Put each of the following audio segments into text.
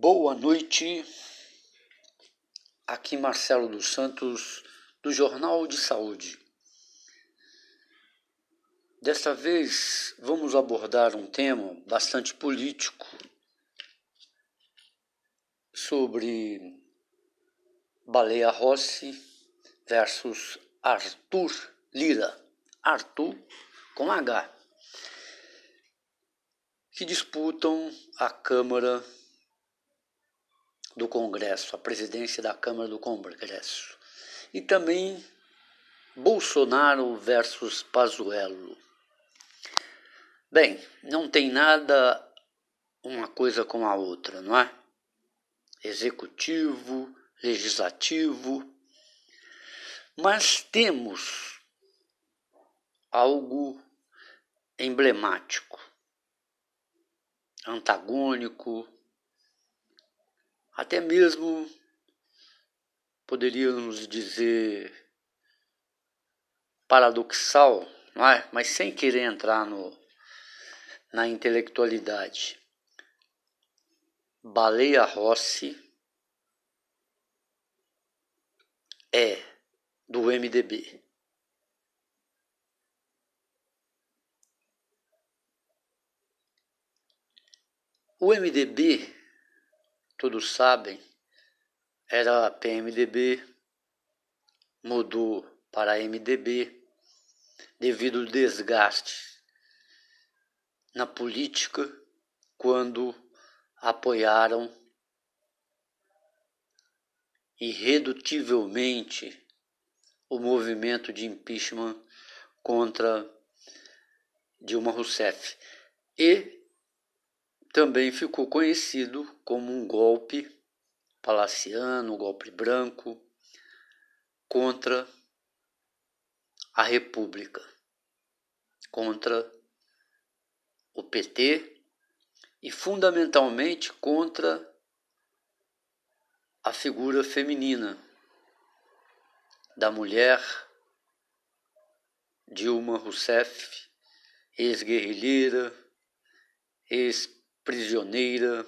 Boa noite. Aqui Marcelo dos Santos, do Jornal de Saúde. Desta vez vamos abordar um tema bastante político sobre Baleia Rossi versus Arthur Lira. Arthur com H. Que disputam a Câmara do Congresso, a presidência da Câmara do Congresso. E também Bolsonaro versus Pazuello. Bem, não tem nada uma coisa com a outra, não é? Executivo, legislativo, mas temos algo emblemático, antagônico, até mesmo poderíamos dizer paradoxal, não é? Mas sem querer entrar no, na intelectualidade. Baleia Rossi é do MDB. O MDB todos sabem, era PMDB, mudou para MDB devido ao desgaste na política quando apoiaram irredutivelmente o movimento de impeachment contra Dilma Rousseff. E também ficou conhecido como um golpe palaciano, um golpe branco contra a República, contra o PT e fundamentalmente contra a figura feminina da mulher Dilma Rousseff, ex-guerrilheira, ex prisioneira,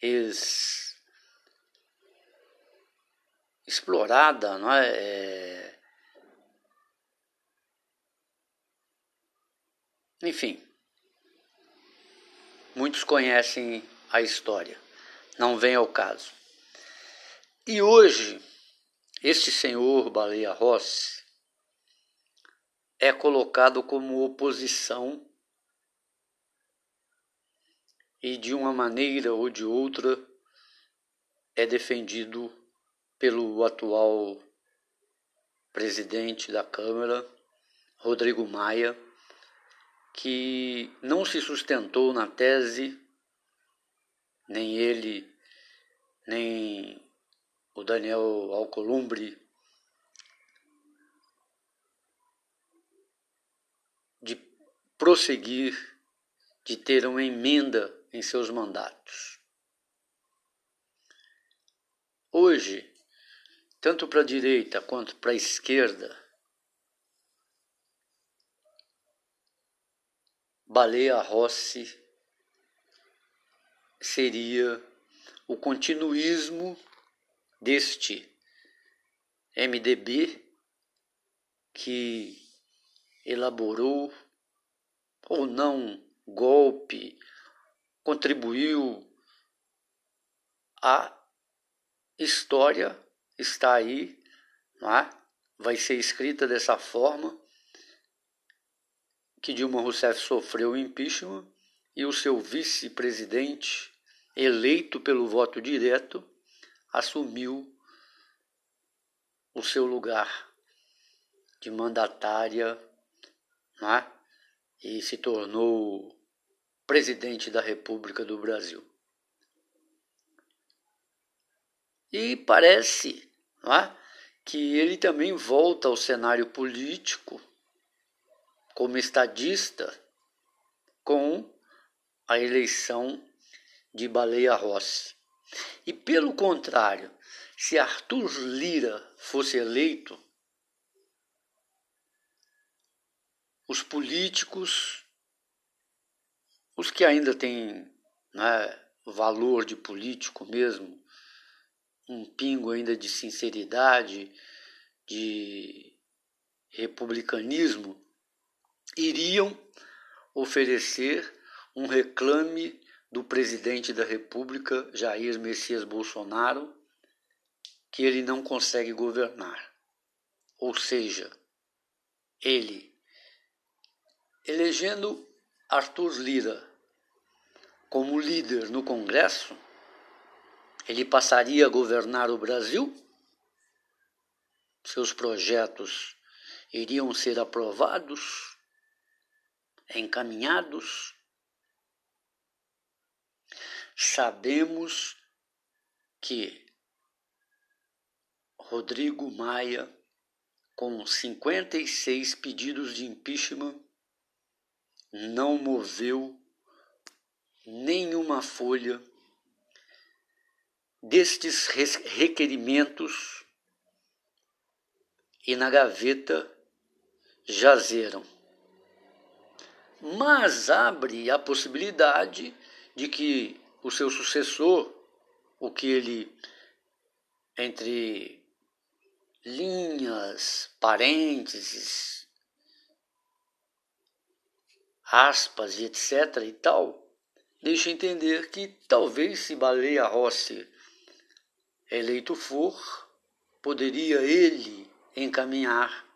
ex explorada, não é? é... Enfim, muitos conhecem a história, não vem ao caso. E hoje, este senhor Baleia Rossi é colocado como oposição e de uma maneira ou de outra é defendido pelo atual presidente da Câmara, Rodrigo Maia, que não se sustentou na tese, nem ele, nem o Daniel Alcolumbre, de prosseguir, de ter uma emenda em seus mandatos. Hoje, tanto para a direita quanto para a esquerda, Baleia Rossi seria o continuismo deste MDB que elaborou ou não golpe contribuiu. A história está aí, não é? vai ser escrita dessa forma que Dilma Rousseff sofreu o impeachment e o seu vice-presidente, eleito pelo voto direto, assumiu o seu lugar de mandatária é? e se tornou presidente da República do Brasil. E parece é, que ele também volta ao cenário político como estadista com a eleição de Baleia Rossi. E pelo contrário, se Arthur Lira fosse eleito, os políticos os que ainda têm né, valor de político mesmo, um pingo ainda de sinceridade, de republicanismo, iriam oferecer um reclame do presidente da República, Jair Messias Bolsonaro, que ele não consegue governar. Ou seja, ele, elegendo Arthur Lira como líder no Congresso, ele passaria a governar o Brasil? Seus projetos iriam ser aprovados, encaminhados? Sabemos que Rodrigo Maia, com 56 pedidos de impeachment, não moveu nenhuma folha destes requerimentos e na gaveta jazeram. Mas abre a possibilidade de que o seu sucessor, o que ele, entre linhas, parênteses, aspas e etc. e tal, deixa entender que talvez se Baleia Rossi eleito for, poderia ele encaminhar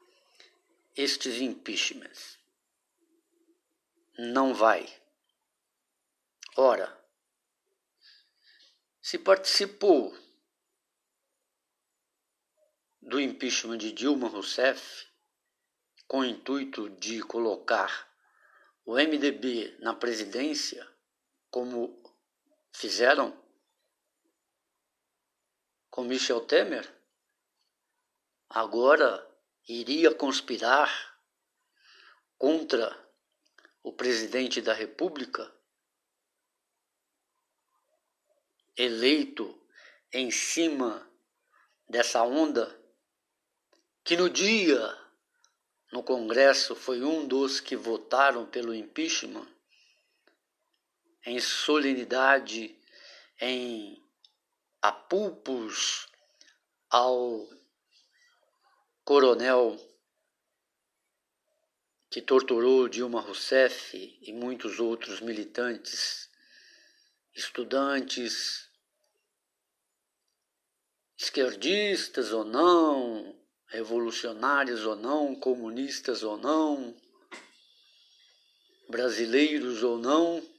estes impeachments. Não vai. Ora, se participou do impeachment de Dilma Rousseff com o intuito de colocar o MDB na presidência, como fizeram com Michel Temer, agora iria conspirar contra o presidente da República, eleito em cima dessa onda, que no dia no Congresso foi um dos que votaram pelo impeachment, em solenidade, em apulpos ao coronel que torturou Dilma Rousseff e muitos outros militantes, estudantes, esquerdistas ou não, revolucionários ou não, comunistas ou não, brasileiros ou não,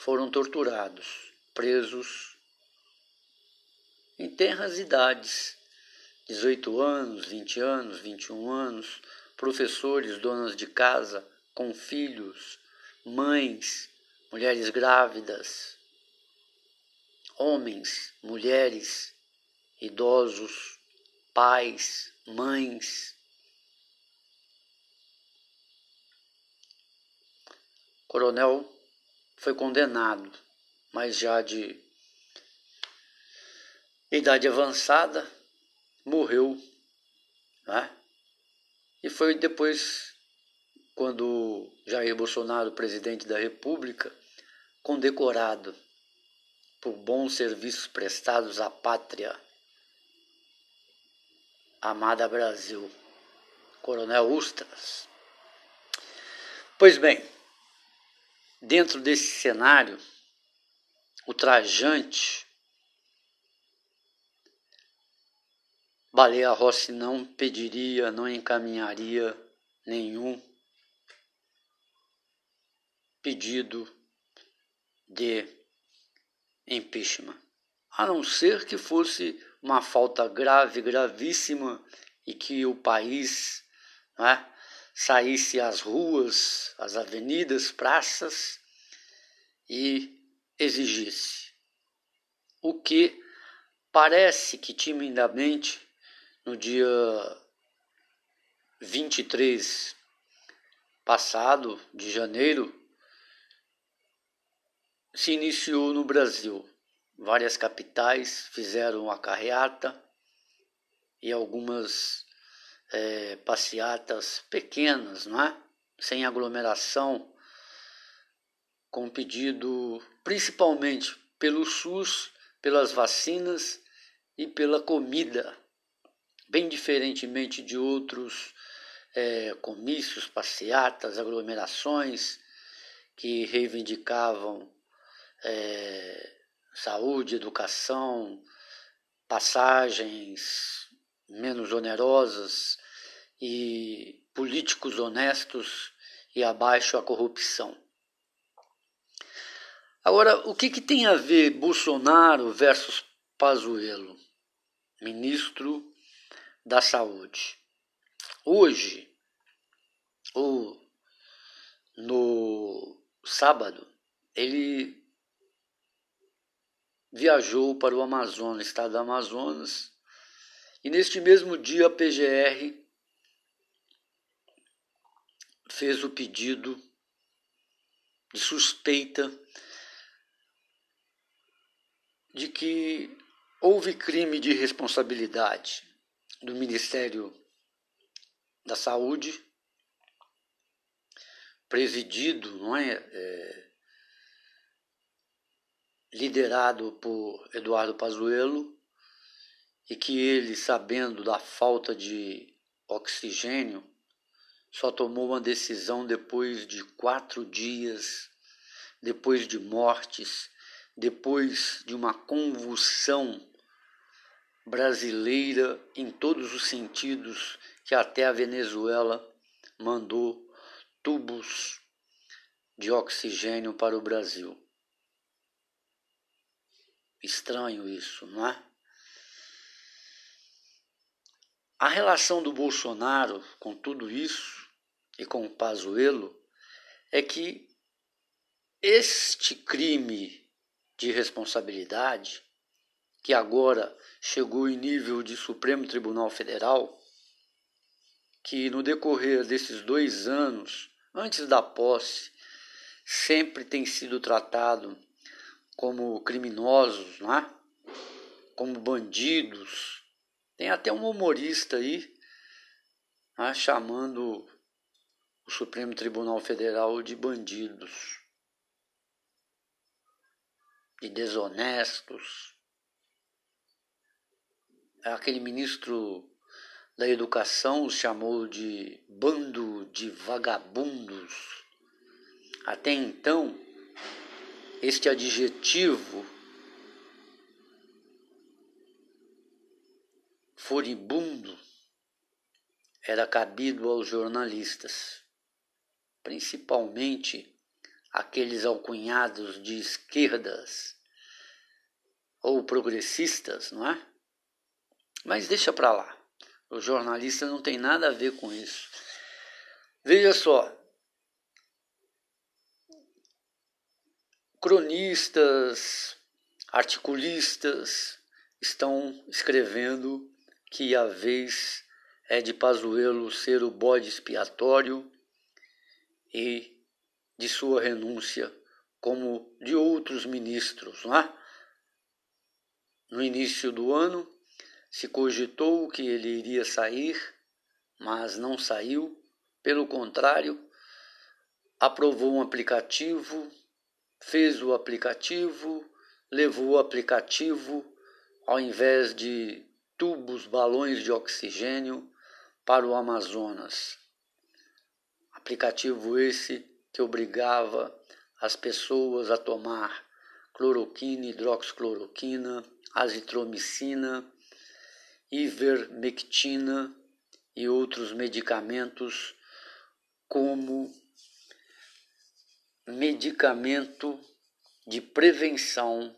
foram torturados, presos em tenras idades, 18 anos, 20 anos, 21 anos, professores, donas de casa, com filhos, mães, mulheres grávidas, homens, mulheres, idosos, pais, mães. Coronel foi condenado, mas já de idade avançada, morreu. Né? E foi depois, quando Jair Bolsonaro, presidente da República, condecorado por bons serviços prestados à pátria. Amada Brasil, Coronel Ustras. Pois bem, Dentro desse cenário, o trajante Baleia Rossi não pediria, não encaminharia nenhum pedido de impeachment, a não ser que fosse uma falta grave, gravíssima e que o país né, saísse às ruas, às avenidas, praças e exigisse. O que parece que timidamente no dia 23 passado de janeiro se iniciou no Brasil. Várias capitais fizeram a carreata e algumas é, passeatas pequenas, não é? sem aglomeração, com pedido principalmente pelo SUS, pelas vacinas e pela comida, bem diferentemente de outros é, comícios, passeatas, aglomerações que reivindicavam é, saúde, educação, passagens menos onerosas e políticos honestos e abaixo a corrupção. Agora, o que, que tem a ver Bolsonaro versus Pazuello, ministro da Saúde? Hoje, ou no sábado, ele viajou para o Amazonas, estado do Amazonas, e neste mesmo dia a PGR fez o pedido de suspeita de que houve crime de responsabilidade do Ministério da Saúde, presidido, não é, é liderado por Eduardo Pazuello, e que ele, sabendo da falta de oxigênio, só tomou uma decisão depois de quatro dias, depois de mortes, depois de uma convulsão brasileira em todos os sentidos, que até a Venezuela mandou tubos de oxigênio para o Brasil. Estranho isso, não é? A relação do Bolsonaro com tudo isso e com o Pazuello é que este crime de responsabilidade, que agora chegou em nível de Supremo Tribunal Federal, que no decorrer desses dois anos, antes da posse, sempre tem sido tratado como criminosos, não é? como bandidos. Tem até um humorista aí é? chamando o Supremo Tribunal Federal de bandidos de desonestos. Aquele ministro da Educação os chamou de bando de vagabundos. Até então, este adjetivo furibundo era cabido aos jornalistas, principalmente aqueles alcunhados de esquerdas ou progressistas, não é? Mas deixa para lá. O jornalista não tem nada a ver com isso. Veja só. Cronistas, articulistas estão escrevendo que a vez é de Pazuello ser o bode expiatório e de sua renúncia, como de outros ministros. Não é? No início do ano, se cogitou que ele iria sair, mas não saiu. Pelo contrário, aprovou um aplicativo, fez o aplicativo, levou o aplicativo, ao invés de tubos, balões de oxigênio, para o Amazonas. Aplicativo esse que obrigava as pessoas a tomar cloroquina, hidroxicloroquina, azitromicina, ivermectina e outros medicamentos como medicamento de prevenção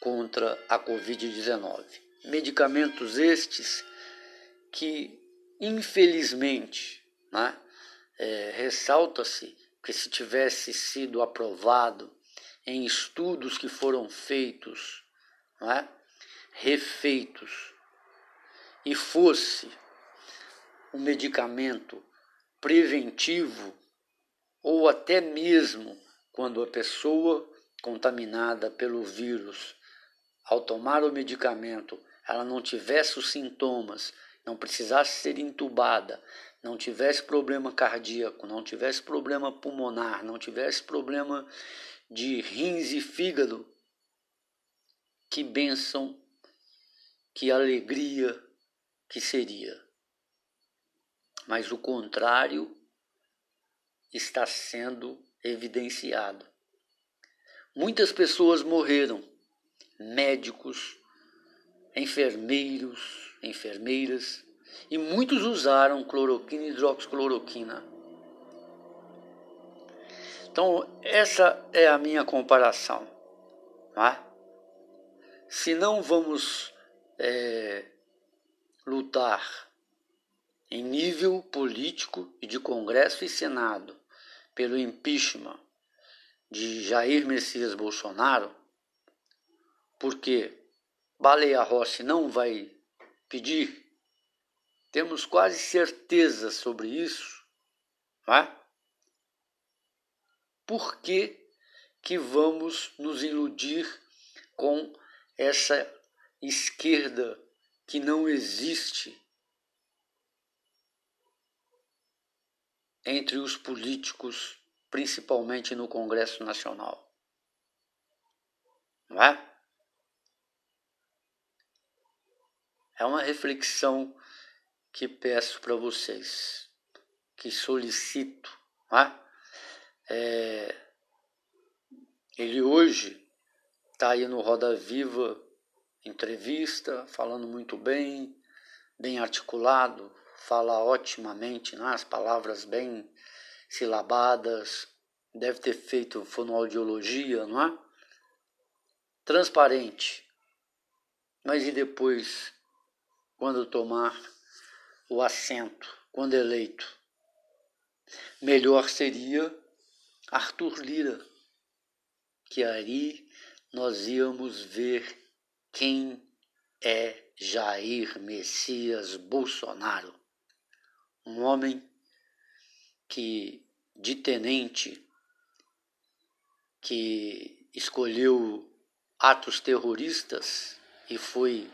contra a Covid-19. Medicamentos estes que, infelizmente, né, é, ressalta-se que se tivesse sido aprovado em estudos que foram feitos, é? refeitos, e fosse um medicamento preventivo, ou até mesmo quando a pessoa contaminada pelo vírus, ao tomar o medicamento, ela não tivesse os sintomas, não precisasse ser entubada, não tivesse problema cardíaco, não tivesse problema pulmonar, não tivesse problema de rins e fígado, que bênção, que alegria que seria. Mas o contrário está sendo evidenciado. Muitas pessoas morreram, médicos, enfermeiros, enfermeiras, e muitos usaram cloroquina e hidroxicloroquina. Então, essa é a minha comparação. Tá? Se não vamos é, lutar em nível político e de Congresso e Senado pelo impeachment de Jair Messias Bolsonaro, porque Baleia Rossi não vai pedir temos quase certeza sobre isso. Não é? Por que, que vamos nos iludir com essa esquerda que não existe entre os políticos, principalmente no Congresso Nacional? Não é? É uma reflexão que peço para vocês, que solicito. Tá? É, ele hoje está aí no Roda Viva entrevista, falando muito bem, bem articulado, fala otimamente, né? as palavras bem silabadas, deve ter feito fonoaudiologia, não é? Transparente. Mas e depois, quando tomar o assento quando eleito. Melhor seria Arthur Lira, que aí nós íamos ver quem é Jair Messias Bolsonaro, um homem que de tenente que escolheu atos terroristas e foi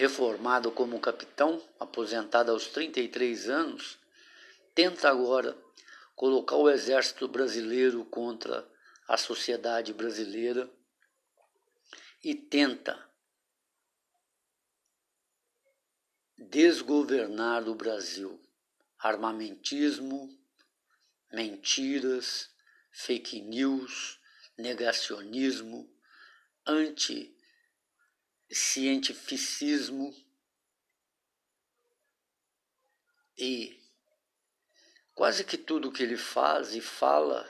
reformado como capitão, aposentado aos 33 anos, tenta agora colocar o exército brasileiro contra a sociedade brasileira e tenta desgovernar o Brasil. Armamentismo, mentiras, fake news, negacionismo, anti cientificismo e quase que tudo que ele faz e fala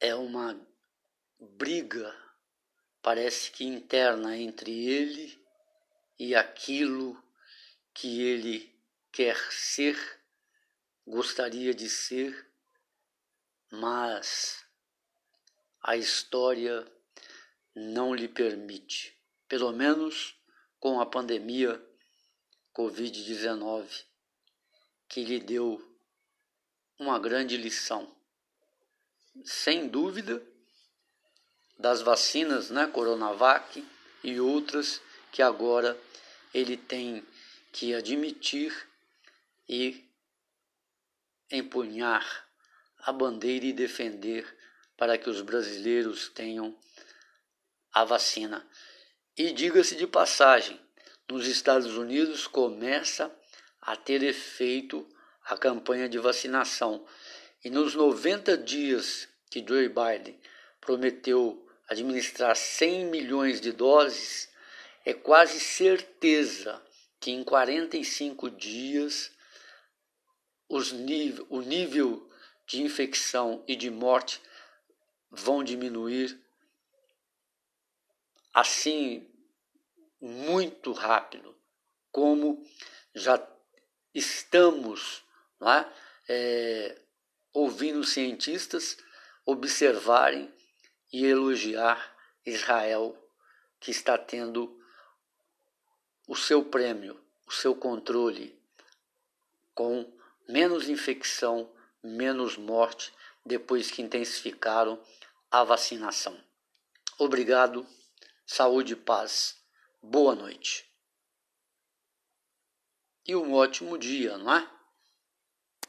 é uma briga, parece que interna entre ele e aquilo que ele quer ser, gostaria de ser, mas a história não lhe permite pelo menos com a pandemia Covid-19, que lhe deu uma grande lição. Sem dúvida, das vacinas, né, Coronavac e outras que agora ele tem que admitir e empunhar a bandeira e defender para que os brasileiros tenham a vacina. E diga-se de passagem, nos Estados Unidos começa a ter efeito a campanha de vacinação. E nos 90 dias que Joe Biden prometeu administrar 100 milhões de doses, é quase certeza que em 45 dias nível, o nível de infecção e de morte vão diminuir assim muito rápido, como já estamos é? É, ouvindo cientistas observarem e elogiar Israel, que está tendo o seu prêmio, o seu controle, com menos infecção, menos morte, depois que intensificaram a vacinação. Obrigado saúde e paz. Boa noite. E um ótimo dia, não é?